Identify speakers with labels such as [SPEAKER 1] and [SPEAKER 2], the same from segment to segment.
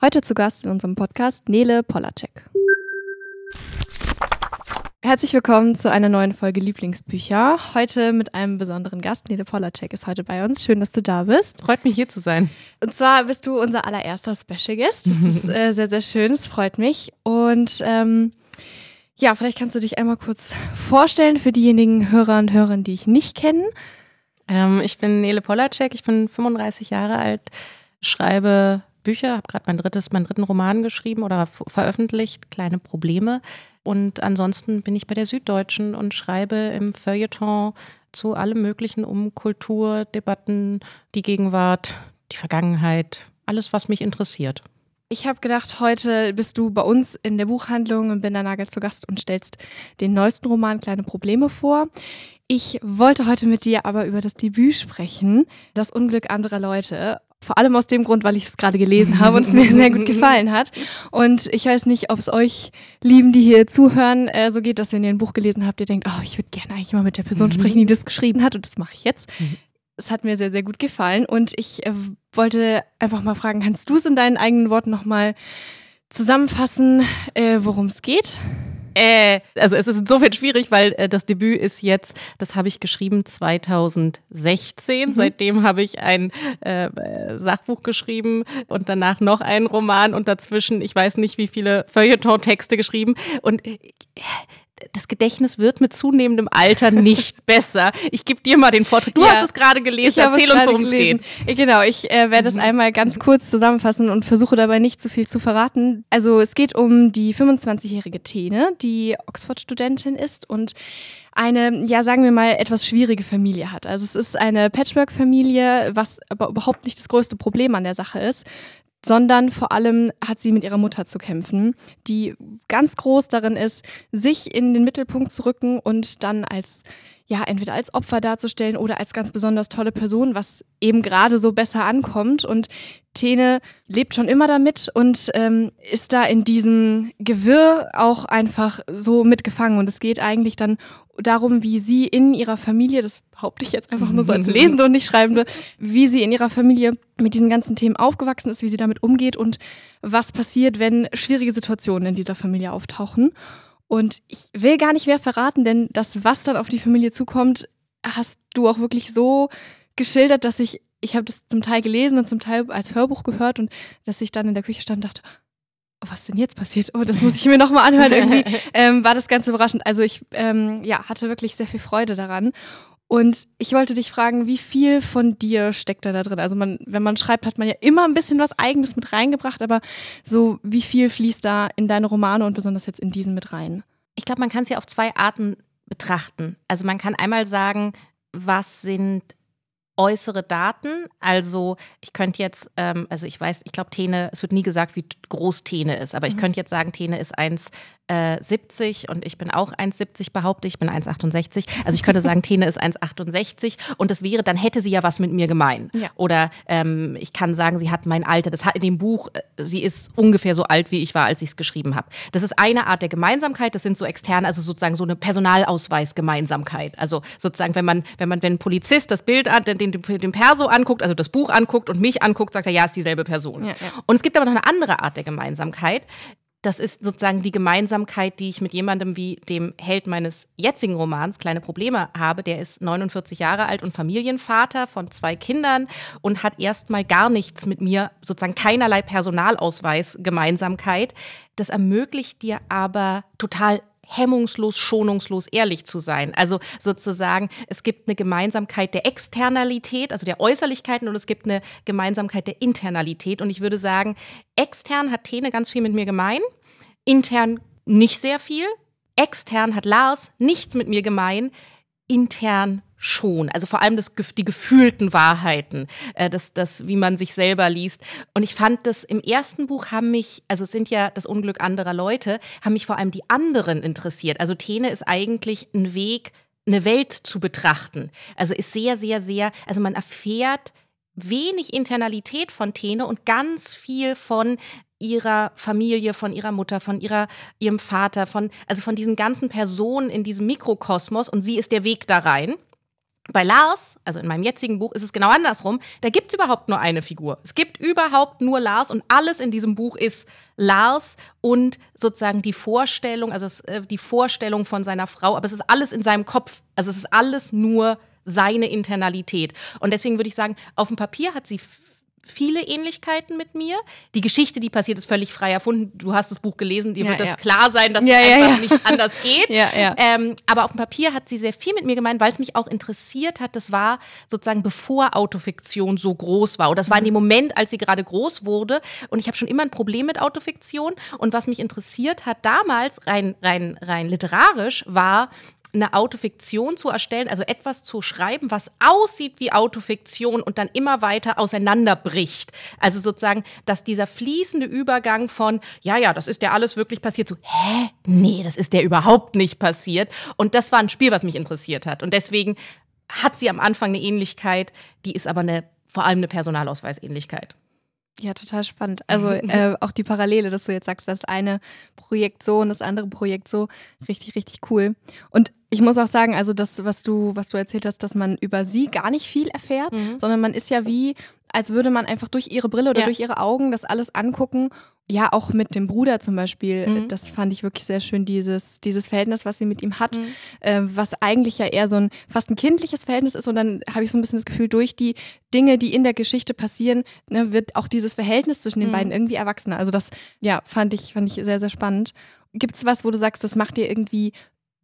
[SPEAKER 1] Heute zu Gast in unserem Podcast Nele Polacek. Herzlich willkommen zu einer neuen Folge Lieblingsbücher. Heute mit einem besonderen Gast. Nele Polacek ist heute bei uns. Schön, dass du da bist.
[SPEAKER 2] Freut mich, hier zu sein.
[SPEAKER 1] Und zwar bist du unser allererster Special Guest. Das ist äh, sehr, sehr schön. Es freut mich. Und ähm, ja, vielleicht kannst du dich einmal kurz vorstellen für diejenigen Hörer und Hörerinnen, die ich nicht kenne.
[SPEAKER 2] Ähm, ich bin Nele Polacek. Ich bin 35 Jahre alt, schreibe Bücher, habe gerade mein drittes, meinen dritten Roman geschrieben oder veröffentlicht, Kleine Probleme. Und ansonsten bin ich bei der Süddeutschen und schreibe im Feuilleton zu allem Möglichen um Kultur, Debatten, die Gegenwart, die Vergangenheit, alles, was mich interessiert.
[SPEAKER 1] Ich habe gedacht, heute bist du bei uns in der Buchhandlung und bin der Nagel zu Gast und stellst den neuesten Roman Kleine Probleme vor. Ich wollte heute mit dir aber über das Debüt sprechen, Das Unglück anderer Leute. Vor allem aus dem Grund, weil ich es gerade gelesen habe und es mir sehr gut gefallen hat. Und ich weiß nicht, ob es euch lieben, die hier zuhören, äh, so geht, dass wenn ihr ein Buch gelesen habt, ihr denkt, oh, ich würde gerne eigentlich mal mit der Person sprechen, die das geschrieben hat. Und das mache ich jetzt. Es hat mir sehr, sehr gut gefallen. Und ich äh, wollte einfach mal fragen, kannst du es in deinen eigenen Worten nochmal zusammenfassen, äh, worum es geht?
[SPEAKER 2] Äh, also es ist insofern schwierig, weil äh, das Debüt ist jetzt, das habe ich geschrieben 2016. Mhm. Seitdem habe ich ein äh, Sachbuch geschrieben und danach noch einen Roman und dazwischen, ich weiß nicht, wie viele Feuilleton-Texte geschrieben. Und äh, das Gedächtnis wird mit zunehmendem Alter nicht besser. Ich gebe dir mal den Vortrag. Du ja, hast es gerade gelesen. Erzähl uns, worum es geht.
[SPEAKER 1] Genau, ich äh, werde mhm. das einmal ganz kurz zusammenfassen und versuche dabei nicht zu viel zu verraten. Also es geht um die 25-jährige Tene, die Oxford-Studentin ist und eine, ja, sagen wir mal, etwas schwierige Familie hat. Also es ist eine Patchwork-Familie, was aber überhaupt nicht das größte Problem an der Sache ist sondern vor allem hat sie mit ihrer Mutter zu kämpfen, die ganz groß darin ist, sich in den Mittelpunkt zu rücken und dann als ja, entweder als Opfer darzustellen oder als ganz besonders tolle Person, was eben gerade so besser ankommt. Und Tene lebt schon immer damit und ähm, ist da in diesem Gewirr auch einfach so mitgefangen. Und es geht eigentlich dann darum, wie sie in ihrer Familie, das behaupte ich jetzt einfach nur so als Lesende und nicht Schreibende, wie sie in ihrer Familie mit diesen ganzen Themen aufgewachsen ist, wie sie damit umgeht und was passiert, wenn schwierige Situationen in dieser Familie auftauchen. Und ich will gar nicht mehr verraten, denn das, was dann auf die Familie zukommt, hast du auch wirklich so geschildert, dass ich, ich habe das zum Teil gelesen und zum Teil als Hörbuch gehört und dass ich dann in der Küche stand und dachte, oh, was denn jetzt passiert? Oh, das muss ich mir nochmal anhören. Irgendwie ähm, war das ganz überraschend. Also ich ähm, ja, hatte wirklich sehr viel Freude daran. Und ich wollte dich fragen, wie viel von dir steckt da, da drin? Also man, wenn man schreibt, hat man ja immer ein bisschen was Eigenes mit reingebracht, aber so wie viel fließt da in deine Romane und besonders jetzt in diesen mit rein?
[SPEAKER 2] Ich glaube, man kann es ja auf zwei Arten betrachten. Also man kann einmal sagen, was sind äußere Daten. Also ich könnte jetzt, ähm, also ich weiß, ich glaube, Tene, es wird nie gesagt, wie groß Tene ist, aber ich mhm. könnte jetzt sagen, Tene ist 1 äh, 70 und ich bin auch 1,70 behaupte ich, bin 1,68. Also ich könnte sagen, Tene ist 1,68 und das wäre, dann hätte sie ja was mit mir gemein. Ja. Oder ähm, ich kann sagen, sie hat mein Alter. Das hat in dem Buch, äh, sie ist ungefähr so alt, wie ich war, als ich es geschrieben habe. Das ist eine Art der Gemeinsamkeit, das sind so externe, also sozusagen so eine Personalausweis-Gemeinsamkeit. Also sozusagen, wenn man, wenn man, wenn ein Polizist das Bild an, den, den, den Perso anguckt, also das Buch anguckt und mich anguckt, sagt er, ja, ist dieselbe Person. Ja, ja. Und es gibt aber noch eine andere Art der Gemeinsamkeit, das ist sozusagen die Gemeinsamkeit, die ich mit jemandem wie dem Held meines jetzigen Romans Kleine Probleme habe. Der ist 49 Jahre alt und Familienvater von zwei Kindern und hat erstmal gar nichts mit mir, sozusagen keinerlei Personalausweis Gemeinsamkeit. Das ermöglicht dir aber total hemmungslos, schonungslos ehrlich zu sein. Also sozusagen, es gibt eine Gemeinsamkeit der Externalität, also der Äußerlichkeiten und es gibt eine Gemeinsamkeit der Internalität. Und ich würde sagen, extern hat Tene ganz viel mit mir gemein, intern nicht sehr viel. Extern hat Lars nichts mit mir gemein, intern schon. Also vor allem das, die gefühlten Wahrheiten, äh, das, das, wie man sich selber liest. Und ich fand das im ersten Buch haben mich, also es sind ja das Unglück anderer Leute, haben mich vor allem die anderen interessiert. Also Tene ist eigentlich ein Weg, eine Welt zu betrachten. Also ist sehr, sehr, sehr, also man erfährt wenig Internalität von Tene und ganz viel von ihrer Familie, von ihrer Mutter, von ihrer, ihrem Vater, von, also von diesen ganzen Personen in diesem Mikrokosmos und sie ist der Weg da rein. Bei Lars, also in meinem jetzigen Buch, ist es genau andersrum. Da gibt es überhaupt nur eine Figur. Es gibt überhaupt nur Lars und alles in diesem Buch ist Lars und sozusagen die Vorstellung, also es, äh, die Vorstellung von seiner Frau, aber es ist alles in seinem Kopf. Also es ist alles nur seine Internalität. Und deswegen würde ich sagen, auf dem Papier hat sie viele Ähnlichkeiten mit mir. Die Geschichte, die passiert, ist völlig frei erfunden. Du hast das Buch gelesen, dir ja, wird das ja. klar sein, dass ja, es einfach nicht anders geht. Ähm, aber auf dem Papier hat sie sehr viel mit mir gemeint, weil es mich auch interessiert hat. Das war sozusagen bevor Autofiktion so groß war. Und das war in dem mhm. Moment, als sie gerade groß wurde. Und ich habe schon immer ein Problem mit Autofiktion. Und was mich interessiert hat damals, rein, rein, rein literarisch, war, eine Autofiktion zu erstellen, also etwas zu schreiben, was aussieht wie Autofiktion und dann immer weiter auseinanderbricht. Also sozusagen, dass dieser fließende Übergang von, ja, ja, das ist ja alles wirklich passiert, zu, hä? Nee, das ist ja überhaupt nicht passiert. Und das war ein Spiel, was mich interessiert hat. Und deswegen hat sie am Anfang eine Ähnlichkeit, die ist aber eine, vor allem eine Personalausweisähnlichkeit.
[SPEAKER 1] Ja, total spannend. Also äh, auch die Parallele, dass du jetzt sagst, das eine Projekt so und das andere Projekt so, richtig, richtig cool. Und ich muss auch sagen, also das, was du, was du erzählt hast, dass man über sie gar nicht viel erfährt, mhm. sondern man ist ja wie, als würde man einfach durch ihre Brille oder ja. durch ihre Augen das alles angucken. Ja, auch mit dem Bruder zum Beispiel. Mhm. Das fand ich wirklich sehr schön, dieses, dieses Verhältnis, was sie mit ihm hat, mhm. äh, was eigentlich ja eher so ein fast ein kindliches Verhältnis ist. Und dann habe ich so ein bisschen das Gefühl, durch die Dinge, die in der Geschichte passieren, ne, wird auch dieses Verhältnis zwischen den mhm. beiden irgendwie erwachsener. Also das, ja, fand ich, fand ich sehr, sehr spannend. Gibt es was, wo du sagst, das macht dir irgendwie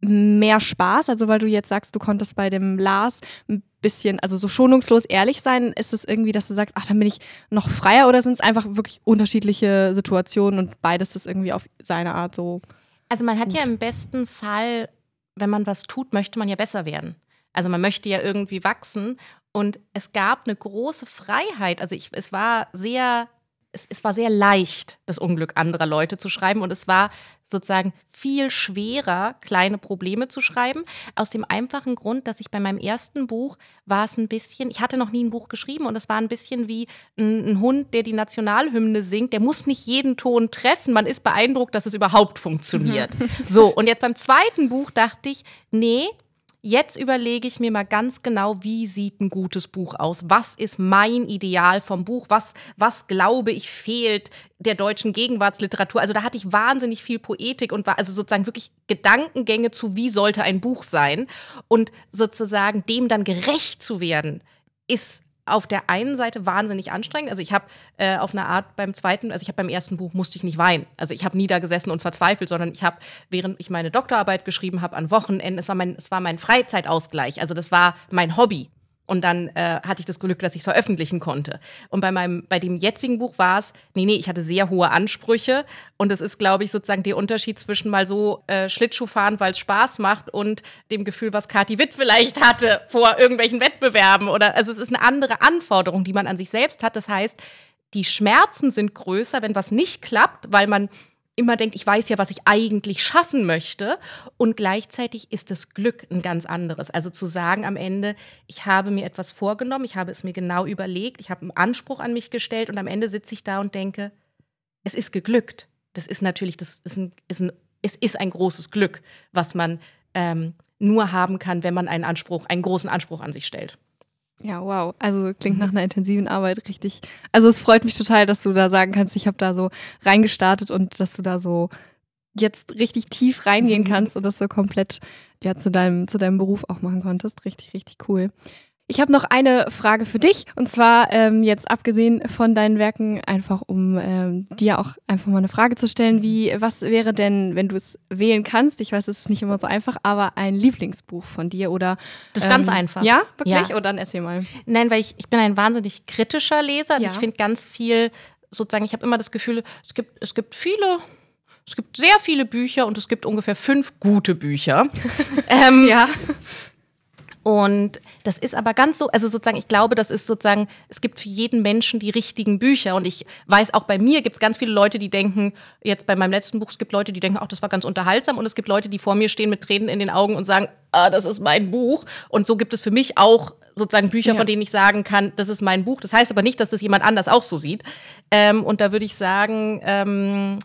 [SPEAKER 1] mehr Spaß? Also weil du jetzt sagst, du konntest bei dem Lars ein bisschen, also so schonungslos ehrlich sein, ist es irgendwie, dass du sagst, ach, dann bin ich noch freier oder sind es einfach wirklich unterschiedliche Situationen und beides ist irgendwie auf seine Art so?
[SPEAKER 2] Also man hat gut. ja im besten Fall, wenn man was tut, möchte man ja besser werden. Also man möchte ja irgendwie wachsen und es gab eine große Freiheit. Also ich, es war sehr es, es, war sehr leicht, das Unglück anderer Leute zu schreiben und es war sozusagen viel schwerer, kleine Probleme zu schreiben. Aus dem einfachen Grund, dass ich bei meinem ersten Buch war es ein bisschen, ich hatte noch nie ein Buch geschrieben und es war ein bisschen wie ein, ein Hund, der die Nationalhymne singt. Der muss nicht jeden Ton treffen. Man ist beeindruckt, dass es überhaupt funktioniert. so, und jetzt beim zweiten Buch dachte ich, nee, Jetzt überlege ich mir mal ganz genau, wie sieht ein gutes Buch aus? Was ist mein Ideal vom Buch? Was, was glaube ich fehlt der deutschen Gegenwartsliteratur? Also da hatte ich wahnsinnig viel Poetik und war also sozusagen wirklich Gedankengänge zu, wie sollte ein Buch sein? Und sozusagen dem dann gerecht zu werden, ist auf der einen Seite wahnsinnig anstrengend. Also ich habe äh, auf eine Art beim zweiten, also ich habe beim ersten Buch musste ich nicht weinen. Also ich habe nie da gesessen und verzweifelt, sondern ich habe, während ich meine Doktorarbeit geschrieben habe, an Wochenenden, es war mein, es war mein Freizeitausgleich. Also das war mein Hobby. Und dann äh, hatte ich das Glück, dass ich es veröffentlichen konnte. Und bei meinem, bei dem jetzigen Buch war es, nee, nee, ich hatte sehr hohe Ansprüche. Und das ist, glaube ich, sozusagen der Unterschied zwischen mal so äh, Schlittschuh fahren, weil es Spaß macht und dem Gefühl, was Kathi Witt vielleicht hatte vor irgendwelchen Wettbewerben. Oder also es ist eine andere Anforderung, die man an sich selbst hat. Das heißt, die Schmerzen sind größer, wenn was nicht klappt, weil man immer denkt, ich weiß ja, was ich eigentlich schaffen möchte. Und gleichzeitig ist das Glück ein ganz anderes. Also zu sagen am Ende, ich habe mir etwas vorgenommen, ich habe es mir genau überlegt, ich habe einen Anspruch an mich gestellt und am Ende sitze ich da und denke, es ist geglückt. Das ist natürlich, das ist ein, ist ein, es ist ein großes Glück, was man ähm, nur haben kann, wenn man einen Anspruch, einen großen Anspruch an sich stellt.
[SPEAKER 1] Ja, wow. Also klingt nach mhm. einer intensiven Arbeit richtig. Also es freut mich total, dass du da sagen kannst, ich habe da so reingestartet und dass du da so jetzt richtig tief reingehen mhm. kannst und das so komplett ja zu deinem zu deinem Beruf auch machen konntest. Richtig, richtig cool. Ich habe noch eine Frage für dich und zwar ähm, jetzt abgesehen von deinen Werken einfach um ähm, dir auch einfach mal eine Frage zu stellen, wie was wäre denn, wenn du es wählen kannst? Ich weiß, es ist nicht immer so einfach, aber ein Lieblingsbuch von dir oder
[SPEAKER 2] das ist ähm, ganz einfach.
[SPEAKER 1] Ja, wirklich? Ja. Oder dann erzähl mal.
[SPEAKER 2] Nein, weil ich ich bin ein wahnsinnig kritischer Leser. Ja. Ich finde ganz viel sozusagen. Ich habe immer das Gefühl, es gibt es gibt viele es gibt sehr viele Bücher und es gibt ungefähr fünf gute Bücher. ähm, ja. Und das ist aber ganz so, also sozusagen, ich glaube, das ist sozusagen, es gibt für jeden Menschen die richtigen Bücher. Und ich weiß, auch bei mir gibt es ganz viele Leute, die denken, jetzt bei meinem letzten Buch, es gibt Leute, die denken, ach, das war ganz unterhaltsam. Und es gibt Leute, die vor mir stehen mit Tränen in den Augen und sagen, ah, das ist mein Buch. Und so gibt es für mich auch sozusagen Bücher, ja. von denen ich sagen kann, das ist mein Buch. Das heißt aber nicht, dass das jemand anders auch so sieht. Ähm, und da würde ich sagen, ähm,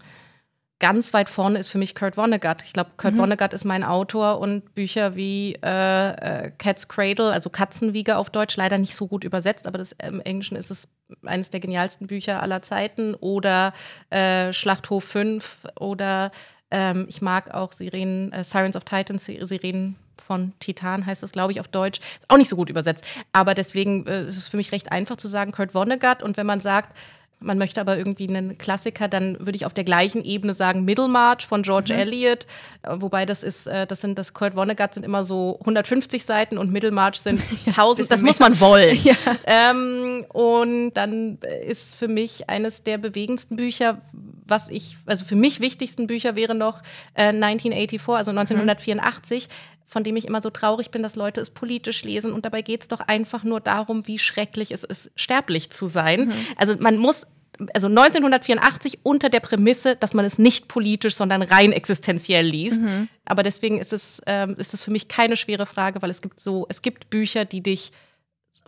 [SPEAKER 2] ganz weit vorne ist für mich Kurt Vonnegut. Ich glaube, Kurt mhm. Vonnegut ist mein Autor und Bücher wie äh, äh, Cat's Cradle, also Katzenwiege auf Deutsch, leider nicht so gut übersetzt, aber das, im Englischen ist es eines der genialsten Bücher aller Zeiten oder äh, Schlachthof 5 oder ähm, ich mag auch Sirenen, äh, Sirens of Titans, Sirenen von Titan heißt es, glaube ich, auf Deutsch. Ist auch nicht so gut übersetzt. Aber deswegen äh, ist es für mich recht einfach zu sagen, Kurt Vonnegut. Und wenn man sagt, man möchte aber irgendwie einen Klassiker, dann würde ich auf der gleichen Ebene sagen Middlemarch von George mhm. Eliot, äh, wobei das ist, äh, das sind das Kurt Vonnegut sind immer so 150 Seiten und Middlemarch sind 1000. das muss man wollen. Ja. Ähm, und dann ist für mich eines der bewegendsten Bücher, was ich, also für mich wichtigsten Bücher wäre noch äh, 1984, also 1984. Mhm von dem ich immer so traurig bin, dass Leute es politisch lesen. Und dabei geht es doch einfach nur darum, wie schrecklich es ist, sterblich zu sein. Mhm. Also man muss also 1984 unter der Prämisse, dass man es nicht politisch, sondern rein existenziell liest. Mhm. Aber deswegen ist es, ähm, ist es für mich keine schwere Frage, weil es gibt so, es gibt Bücher, die dich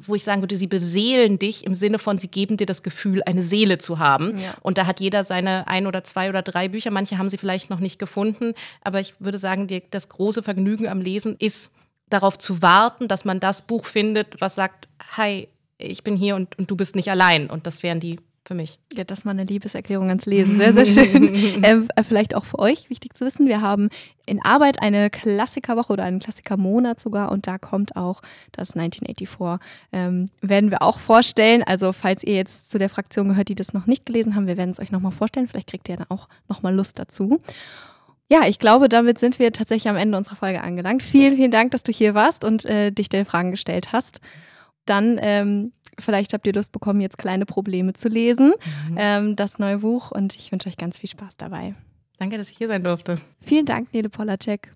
[SPEAKER 2] wo ich sagen würde, sie beseelen dich im Sinne von, sie geben dir das Gefühl, eine Seele zu haben. Ja. Und da hat jeder seine ein oder zwei oder drei Bücher. Manche haben sie vielleicht noch nicht gefunden. Aber ich würde sagen, die, das große Vergnügen am Lesen ist, darauf zu warten, dass man das Buch findet, was sagt, hi, ich bin hier und, und du bist nicht allein. Und das wären die für mich.
[SPEAKER 1] Ja, das war eine Liebeserklärung ans Lesen. Sehr, sehr schön. äh, vielleicht auch für euch wichtig zu wissen. Wir haben in Arbeit eine Klassikerwoche oder einen Klassikermonat sogar und da kommt auch das 1984. Ähm, werden wir auch vorstellen. Also, falls ihr jetzt zu der Fraktion gehört, die das noch nicht gelesen haben, wir werden es euch nochmal vorstellen. Vielleicht kriegt ihr dann auch nochmal Lust dazu. Ja, ich glaube, damit sind wir tatsächlich am Ende unserer Folge angelangt. Vielen, vielen Dank, dass du hier warst und äh, dich den Fragen gestellt hast. Dann ähm, Vielleicht habt ihr Lust bekommen, jetzt kleine Probleme zu lesen, mhm. ähm, das neue Buch. Und ich wünsche euch ganz viel Spaß dabei.
[SPEAKER 2] Danke, dass ich hier sein durfte.
[SPEAKER 1] Vielen Dank, Nele Polacek.